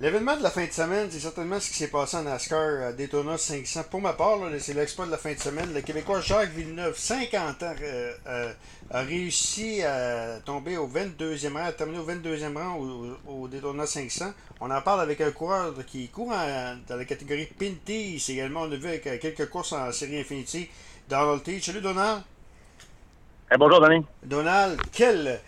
L'événement de la fin de semaine, c'est certainement ce qui s'est passé en NASCAR à Daytona 500. Pour ma part, c'est l'exploit de la fin de semaine. Le Québécois Jacques Villeneuve, 50 ans, euh, euh, a réussi à tomber au 22e rang, à terminer au 22e rang au, Daytona 500. On en parle avec un coureur qui court dans la catégorie Pinty. également, on a vu avec euh, quelques courses en série Infinity, Donald T. Salut Donald. bonjour Danny. Donald, quel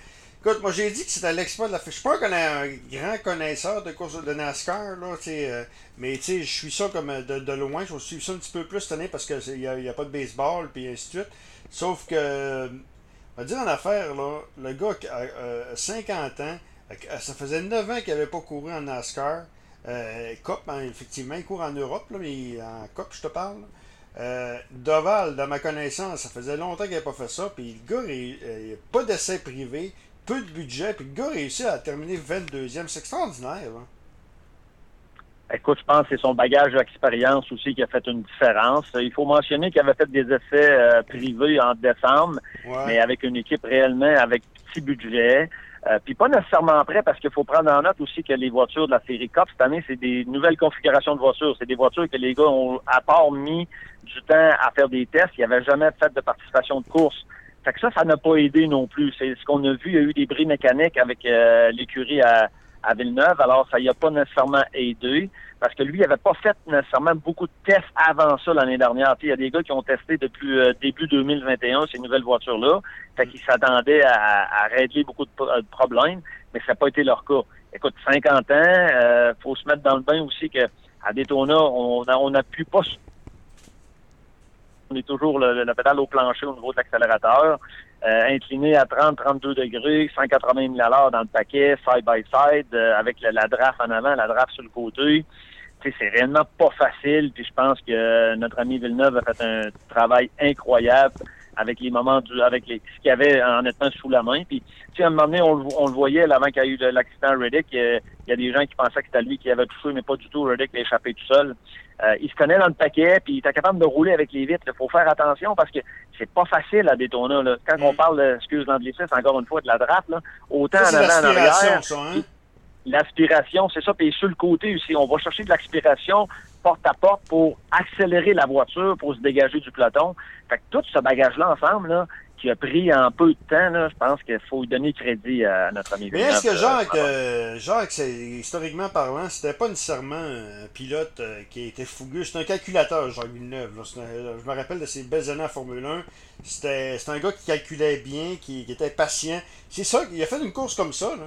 Écoute, moi j'ai dit que c'était l'exploit de la. Je suis pas un grand connaisseur de course de NASCAR, là, euh, mais je suis ça comme euh, de, loin. Je suis ça un petit peu plus cette année parce qu'il n'y a, pas de baseball, puis ainsi de suite. Sauf que, on va dire en affaire, là, le gars a 50 ans, ça faisait 9 ans qu'il n'avait pas couru en NASCAR. Euh, Cop, hein, effectivement, il court en Europe, là, mais en Cop, je te parle. Euh, Doval, dans ma connaissance, ça faisait longtemps qu'il n'avait pas fait ça. Puis le gars, il n'a pas d'essai privé peu de budget, puis le gars réussit à terminer 22e. C'est extraordinaire. Écoute, je pense que c'est son bagage d'expérience aussi qui a fait une différence. Il faut mentionner qu'il avait fait des essais euh, privés en décembre, mais avec une équipe réellement avec petit budget. Euh, puis pas nécessairement prêt parce qu'il faut prendre en note aussi que les voitures de la série Cup cette année, c'est des nouvelles configurations de voitures. C'est des voitures que les gars ont à part mis du temps à faire des tests. Ils n'avaient jamais fait de participation de course. Fait que ça, ça n'a pas aidé non plus. C'est ce qu'on a vu. Il y a eu des bris mécaniques avec euh, l'écurie à, à, Villeneuve. Alors, ça y a pas nécessairement aidé parce que lui, il n'avait pas fait nécessairement beaucoup de tests avant ça l'année dernière. Il y a des gars qui ont testé depuis euh, début 2021 ces nouvelles voitures-là. Fait qu'ils s'attendaient à, régler beaucoup de, problèmes, mais ça n'a pas été leur cas. Écoute, 50 ans, euh, faut se mettre dans le bain aussi que à Daytona, on a, on pu pas on est toujours le, pédale au plancher au niveau de l'accélérateur. Euh, incliné à 30-32 degrés, 180 000 à l'heure dans le paquet, side by side, euh, avec la, draft en avant, la draft sur le côté. C'est réellement pas facile. Puis je pense que notre ami Villeneuve a fait un travail incroyable avec les moments du, avec les, ce qu'il y avait en étant sous la main. Puis, tu sais, à un moment donné, on, le voyait avant qu'il y a eu l'accident Reddick. Il y a des gens qui pensaient que c'était lui qui avait touché, mais pas du tout. Reddick l'a échappé tout seul. Euh, il se connaît dans le paquet, puis il était capable de rouler avec les vitres. Il faut faire attention parce que c'est pas facile à détourner. Là. Quand on mm. parle, excuse l'anglicisme, encore une fois, de la drape, là, autant en avant, en arrière. Hein? L'aspiration, c'est ça. Puis sur le côté aussi, on va chercher de l'aspiration porte à porte pour accélérer la voiture, pour se dégager du peloton. Fait que tout ce bagage-là ensemble, là, qui a pris en peu de temps, là, je pense qu'il faut donner crédit à notre ami Mais est-ce que Jacques, euh, Jacques c'est, historiquement parlant, c'était pas nécessairement un pilote euh, qui était fougueux, c'est un calculateur, Jacques Villeneuve. je me rappelle de ses belles années en Formule 1. C'était, un gars qui calculait bien, qui, qui était patient. C'est ça, il a fait une course comme ça. Là.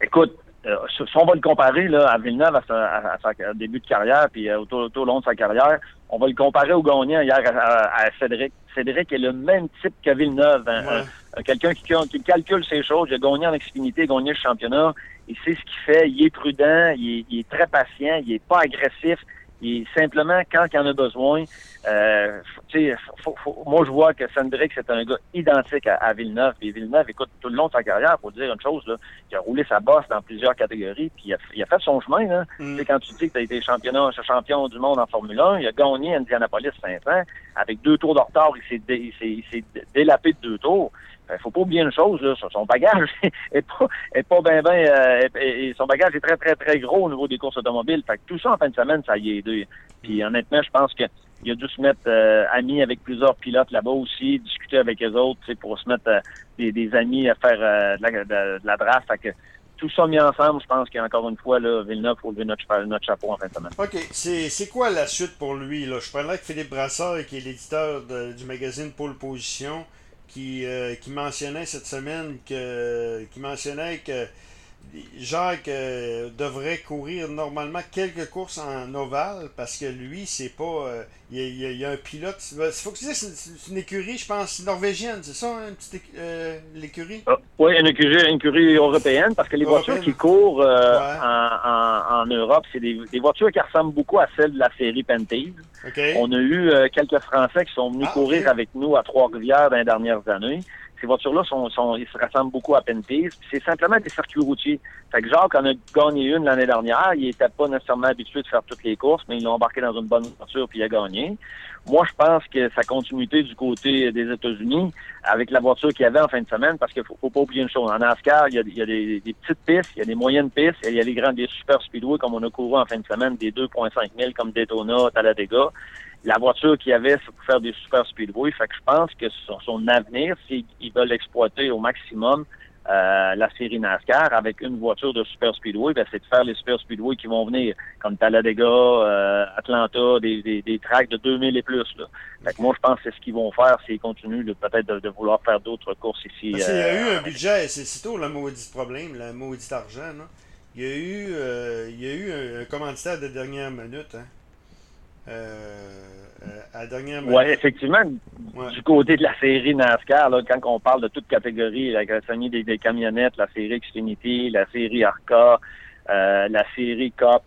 Écoute, euh, si on va le comparer là, à Villeneuve à sa, début de carrière, puis euh, au, tout, long de sa carrière, on va le comparer au gagnant hier à, Cédric. Cédric est le même type que Villeneuve. Hein, quelqu'un qui, qui, calcule ses choses. Il a gagné en il a gagné le championnat. Il sait ce qu'il fait. Il est prudent. Il est, très patient. Il est pas agressif. Il simplement, quand il en a besoin, euh, moi, je vois que Sandrix, c'est un gars identique à, Villeneuve. Et Villeneuve, écoute, tout le long de sa carrière, pour dire une chose, là, il a roulé sa bosse dans plusieurs catégories, puis il a, fait son chemin. Là. Mm. Quand tu dis que tu as été championnat, champion du monde en Formule 1, il a gagné Indianapolis 500. Avec deux tours de retard, il s'est délapé de deux tours. Il faut pas oublier une chose, là, son bagage est pas, est pas bien, ben, euh, son bagage est très, très, très gros au niveau des courses automobiles. Fait que tout ça en fin de semaine, ça y est. Puis honnêtement, je pense que il a dû se mettre euh, ami avec plusieurs pilotes là-bas aussi, discuter avec eux autres, pour se mettre euh, des, amis à faire euh, de, la, draft. que tout ça mis ensemble, je pense qu'encore une fois, là, Villeneuve faut lever notre, notre, chapeau en fin de semaine. OK. C'est quoi la suite pour lui? Là? Je prendrais que Philippe Brassard, qui est l'éditeur du magazine Pôle Position, qui, qui mentionnait cette semaine que qui mentionnait que Jacques euh, devrait courir normalement quelques courses en ovale parce que lui, c'est pas. Euh, il, y a, un pilote. Il faut que tu dises, c'est une, écurie, je pense, norvégienne, c'est ça, une petite euh, l'écurie? Ah, Oui, une écurie, européenne parce que les voitures qui courent en, en, Europe, c'est des, voitures qui ressemblent beaucoup à celles de la série Pentase. On a eu euh, quelques Français qui sont venus Ah, courir avec nous à Trois-Rivières dans les dernières années. Ces voitures-là sont, sont, ils se ressemblent beaucoup à Penties. C'est simplement des circuits routiers. Fait que Jacques en a gagné une l'année dernière. Il était pas nécessairement habitué de faire toutes les courses, mais il l'a embarqué dans une bonne voiture puis il a gagné. Moi, je pense que sa continuité du côté des États-Unis, avec la voiture qu'il y avait en fin de semaine, parce qu'il faut, faut pas oublier une chose. En NASCAR, il y a, des, petites pistes, il y a des moyennes pistes, il y a des grandes, des super speedway comme on a couru en fin de semaine, des 2.5 000 comme Daytona, Talladega. La voiture qu'il y avait, c'est pour faire des super speedway. Fait que je pense que son, son avenir, s'ils veulent exploiter au maximum euh, la série NASCAR avec une voiture de super speedway, ben, c'est de faire les super speedway qui vont venir, comme Talladega, euh, Atlanta, des, des, des tracks de 2000 et plus. Là. Fait que moi, je pense que c'est ce qu'ils vont faire s'ils continuent de peut-être de, de vouloir faire d'autres courses ici. Parce qu'il y a euh, eu un budget, c'est tout le maudit problème, le maudit argent. Là. Il y a eu, il y a eu un, un commanditaire de dernière minute. Hein. Euh, euh, à la dernière minute. Oui, effectivement, Ouais. du côté de la série NASCAR, là, quand on parle de toute catégorie, la famille des, des camionnettes, la série Xfinity, la série Arca, euh, la série Cup,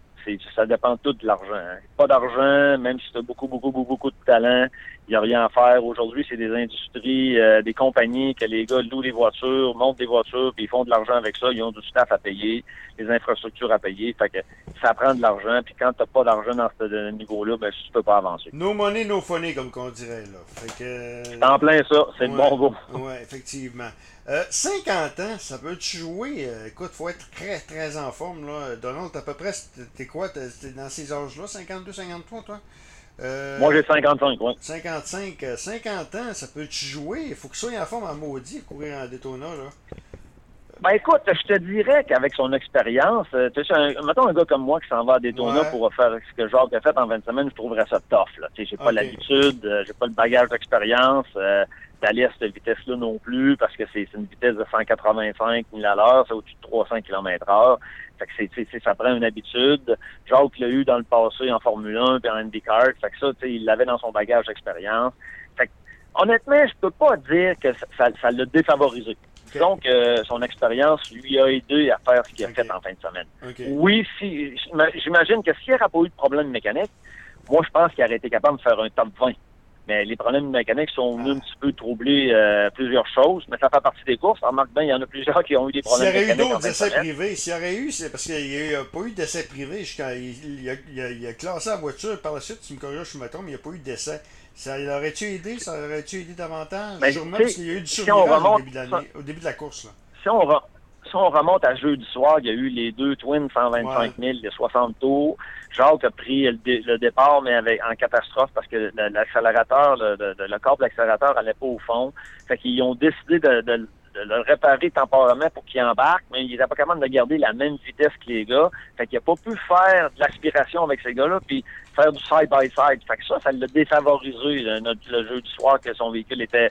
ça dépend tout de l'argent. hein. Pas d'argent, même si tu as beaucoup, beaucoup, beaucoup, beaucoup de talent, il n'y a rien à faire. Aujourd'hui, c'est des industries, euh, des compagnies que les gars louent des voitures, montent des voitures, puis ils font de l'argent avec ça. Ils ont du staff à payer, des infrastructures à payer. Fait que ça prend de l'argent, puis quand tu n'as pas d'argent dans ce niveau-là, ben, tu peux pas avancer. No money, no funny, comme qu'on dirait. Là. Fait que, en plein ça, c'est le Ouais. bon mot. Oui, effectivement. Euh, 50 ans, ça peut-tu jouer? Euh, écoute, faut être très, très en forme. Là. Donald, à peu près, t'es- quoi? T'es dans ces âges-là, 52, 53, toi? Euh, Moi, j'ai 55, oui. 55, euh, 50 ans, ça peut-tu jouer? Il faut qu'il soit en forme en maudit, courir en Daytona, là. Ben écoute, je te dirais qu'avec son expérience, euh, tu sais, un, mettons un gars comme moi qui s'en va à Daytona Ouais. pour faire ce que Jacques a fait en 20 semaines, je trouverais ça tough. Là. Tu sais, j'ai pas l'habitude, euh, j'ai pas le bagage d'expérience, euh, d'aller à cette vitesse-là non plus, parce que c'est une vitesse de 185 000 à l'heure, c'est au-dessus de 300 km heure. Fait que c'est, ça prend une habitude. Jacques l'a eu dans le passé en Formule 1 puis en IndyCar. Fait que ça, tu sais, il l'avait dans son bagage d'expérience. Fait que, honnêtement, je peux pas dire que ça, ça l'a défavorisé. Disons que son expérience lui a aidé à faire ce qu'il a fait en fin de semaine. Oui, si, j'imagine que s'il n'aurait pas eu de problème mécanique, moi, je pense qu'il aurait été capable de faire un top 20. Mais les problèmes mécaniques sont venus un petit peu troubler euh, plusieurs choses, mais ça fait partie des courses. Remarque bien, il y en a plusieurs qui ont eu des S'il y problèmes aurait eu mécaniques en d'autres essais privés, s'il y aurait eu, c'est parce qu'il n'y a, pas eu d'essais privés jusqu'à. Il, il a, il a- il a classé la voiture, par la suite, tu me corriges, je me trompe, mais il n'y a pas eu d'essai. Ça aurait-tu aidé? Ça aurait-tu aidé davantage? Ben, Sûrement, tu parce qu'il y a eu du si survirage au remonte- début de l'année, au début de la course. Là. si on, re- si on remonte à jeudi soir, il y a eu les deux Twins 125 000, les 60 tours. Jacques a pris le, dé- le départ, mais avec, en catastrophe parce que l'accélérateur, le, le, le corps de l'accélérateur allait pas au fond. Fait qu'ils ont décidé de, de- de le réparer temporairement pour qu'il embarque, mais il n'était pas capable de garder la même vitesse que les gars. Fait qu'il n'a pas pu faire de l'aspiration avec ces gars-là, puis faire du side-by-side. Fait que ça, ça l'a défavorisé, le, notre- le jeu du soir, que son véhicule était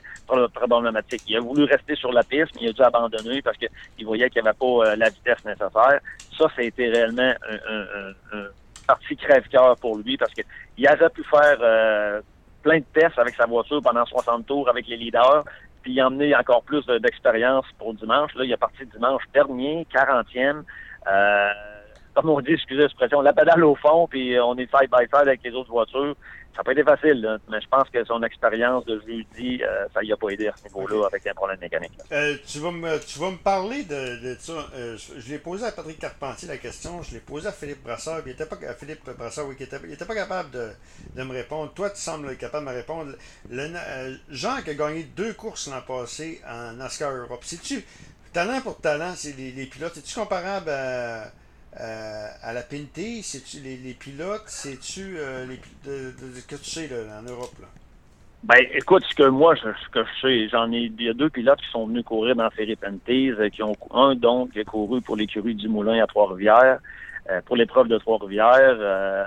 problématique. Il a voulu rester sur la piste, mais il a dû abandonner parce qu'il voyait qu'il n'y avait pas euh, la vitesse nécessaire. Ça, ça a été réellement un, un, un, un parti crève-cœur pour lui parce qu'il aurait pu faire euh, plein de tests avec sa voiture pendant 60 tours avec les leaders, puis emmener encore plus de- d'expérience pour dimanche. Là, il est parti dimanche dernier, 40e. Euh, comme on dit, excusez l'expression, la pédale au fond, puis on est side by side avec les autres voitures. Ça n'a pas été facile, mais je pense que son expérience de jeudi, euh, ça y a pas aidé à ce niveau-là avec un problème mécanique. Euh, tu, vas me, tu vas me parler de, ça. Euh, je l'ai posé à Patrick Carpentier la question, je l'ai posé à Philippe Brassard, puis il était pas Philippe Brassard, oui, il était pas capable de, me répondre. Toi, tu sembles capable de me répondre. Le, euh, Jean qui a gagné deux courses l'an passé en NASCAR Europe. C'est-tu talent pour talent, c'est les, les pilotes, c'est-tu comparable à, à, à la Pinty? C'est-tu les, pilotes? C'est-tu euh, de, que tu sais là, en Europe là? Ben, écoute, ce que moi, je, ce que je sais, j'en ai, il y a deux pilotes qui sont venus courir dans la série euh, qui ont, un donc, qui a couru pour l'écurie du Moulin à Trois-Rivières, euh, pour l'épreuve de Trois-Rivières, euh,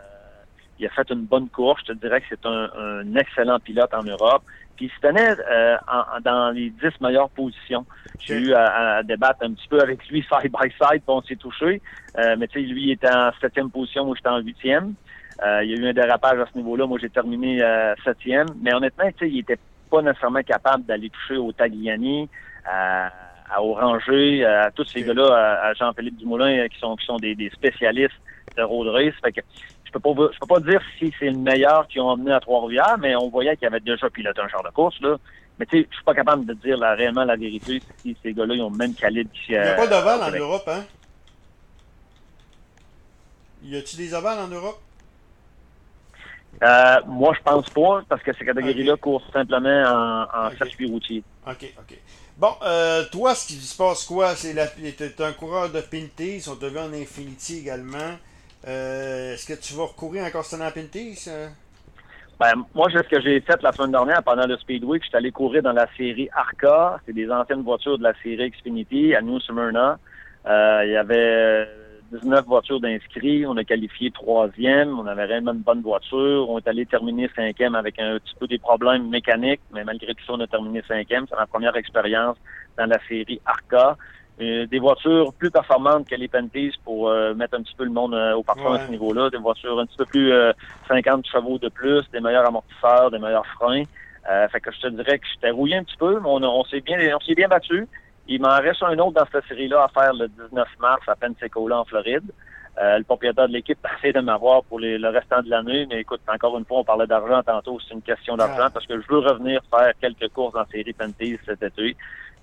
il a fait une bonne course. Je te dirais que c'est un excellent pilote en Europe. Puis il se tenait euh, en- dans les dix meilleures positions. J'ai eu à, à débattre un petit peu avec lui side by side, puis on s'est touché. Euh, mais tu sais, lui il était en septième position, moi j'étais en huitième. Euh, il y a eu un dérapage à ce niveau-là. Moi, j'ai terminé euh, septième. Mais honnêtement, tu sais, il était pas nécessairement capable d'aller toucher au Tagliani, à, à Oranger, à tous ces gars-là, à, à Jean-Philippe Dumoulin, euh, qui sont qui sont des, des spécialistes de road race. Fait que je peux pas je peux pas dire si c'est le meilleur qu'ils ont emmené à Trois-Rivières, mais on voyait qu'il avait déjà piloté un char de course, là. Mais tu sais, je suis pas capable de dire réellement la vérité si ces gars-là ils ont le même calibre Il n'y a pas d'ovale en Europe, hein? Y a-t-il des ovales en Europe? Euh, moi, je pense pas, parce que ces catégories-là courent simplement en, circuit routier. OK, OK. Bon, euh, toi, ce qui se passe quoi? C'est la, t'es un coureur de Pinties, on te vu en Infinity également. Euh, est-ce que tu vas recourir encore à Pinties? Ben, moi, ce que j'ai fait la semaine dernière pendant le Speedweek, je suis allé courir dans la série Arca. C'est des anciennes voitures de la série Xfinity à New Smyrna. Il y avait 19 voitures d'inscrits. On a qualifié troisième. On avait vraiment une bonne voiture. On est allé terminer cinquième avec un petit peu des problèmes mécaniques, mais malgré tout ça, on a terminé cinquième. C'est ma première expérience dans la série Arca. Euh, des voitures plus performantes que les Penties pour euh, mettre un petit peu le monde euh, au parfum à ce niveau-là. Des voitures un petit peu plus 50 chevaux de plus, des meilleurs amortisseurs, des meilleurs freins. fait que je te dirais que j'étais rouillé un petit peu, mais on, on s'est bien, on s'est bien battu. Il m'en reste un autre dans cette série-là à faire le 19 mars à Pensacola, en Floride. Euh, le propriétaire de l'équipe a essayé de m'avoir pour le restant de l'année, mais écoute, encore une fois, on parlait d'argent tantôt, c'est une question d'argent parce que je veux revenir faire quelques courses en série Penties cet été.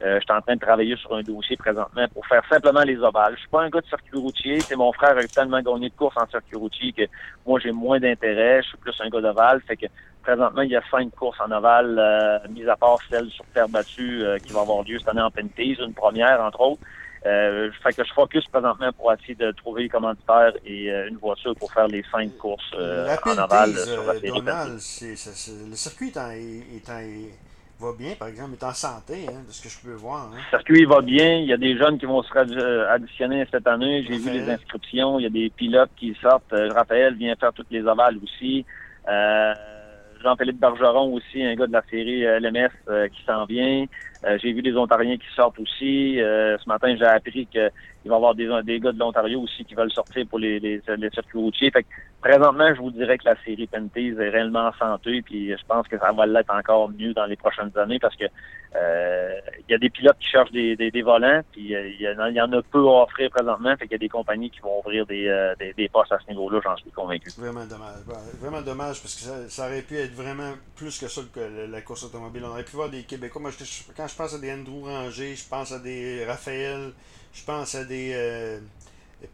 Euh, je suis en train de travailler sur un dossier présentement pour faire simplement les ovales. Je suis pas un gars de circuit routier. C'est mon frère a tellement gagné de courses en circuit routier que moi j'ai moins d'intérêt. Je suis plus un gars d'ovale. Fait que présentement, il y a cinq courses en ovale, euh, mis à part celle sur terre battue euh, qui va avoir lieu cette année en Penties, une première entre autres. Euh, fait que je focus présentement pour essayer de trouver les commanditaires et euh, une voiture pour faire les cinq courses en ovale sur la série Donald, le circuit est en, est en, va bien, par exemple, est en santé, hein, de ce que je peux voir. Hein. Le circuit va bien. Il y a des jeunes qui vont se additionner cette année. J'ai vu les inscriptions. Il y a des pilotes qui sortent. Raphaël vient faire toutes les ovales aussi. Euh, Jean-Philippe Bergeron aussi, un gars de la série euh, LMS euh, qui s'en vient. Euh, j'ai vu des Ontariens qui sortent aussi. ce matin, j'ai appris qu'il va y avoir des, des gars de l'Ontario aussi qui veulent sortir pour les, les, les circuits routiers. Fait que, présentement, je vous dirais que la série Penties est réellement en santé, puis je pense que ça va l'être encore mieux dans les prochaines années parce que il y a des pilotes qui cherchent des, des, volants, puis il y, en, y, en a peu à offrir présentement, fait qu'il y a des compagnies qui vont ouvrir des, des, des postes à ce niveau-là, j'en suis convaincu. Vraiment dommage. Vraiment dommage parce que ça, ça aurait pu être vraiment plus que ça que la course automobile. On aurait pu voir des Québécois. Moi, quand je pense à des Andrew Ranger, je pense à des Raphaël, je pense à des euh,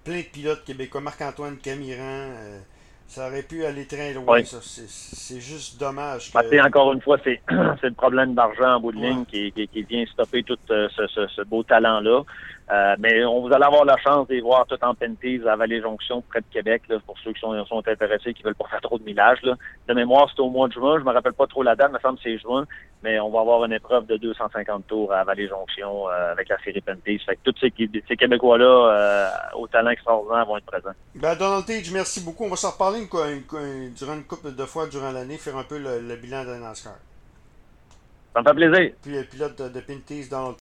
plein de pilotes québécois, Marc-Antoine Camiran. Euh, ça aurait pu aller très loin, ça. C'est juste dommage. Que... encore une fois, c'est le problème d'argent en bout de ligne qui, qui, vient stopper tout euh, ce, ce, beau talent-là. Euh, mais on vous allez avoir la chance de les voir tout en Penties à Vallée-Jonction, près de Québec, là, pour ceux qui sont, sont intéressés, qui veulent pas faire trop de millage. Là. De mémoire, c'est au mois de juin. Je me rappelle pas trop la date, il me semble que c'est juin. Mais on va avoir une épreuve de 250 tours à Vallée-Jonction euh, avec la série Penties. Fait que tous ces, ces Québécois-là, euh, au talent extraordinaire, vont être présents. Ben, Donald Tage, merci beaucoup. On va s'en reparler une, durant une couple de fois durant l'année, faire un peu le, bilan de NASCAR. Ça me fait plaisir. Puis le pilote de, de Pinties, Donald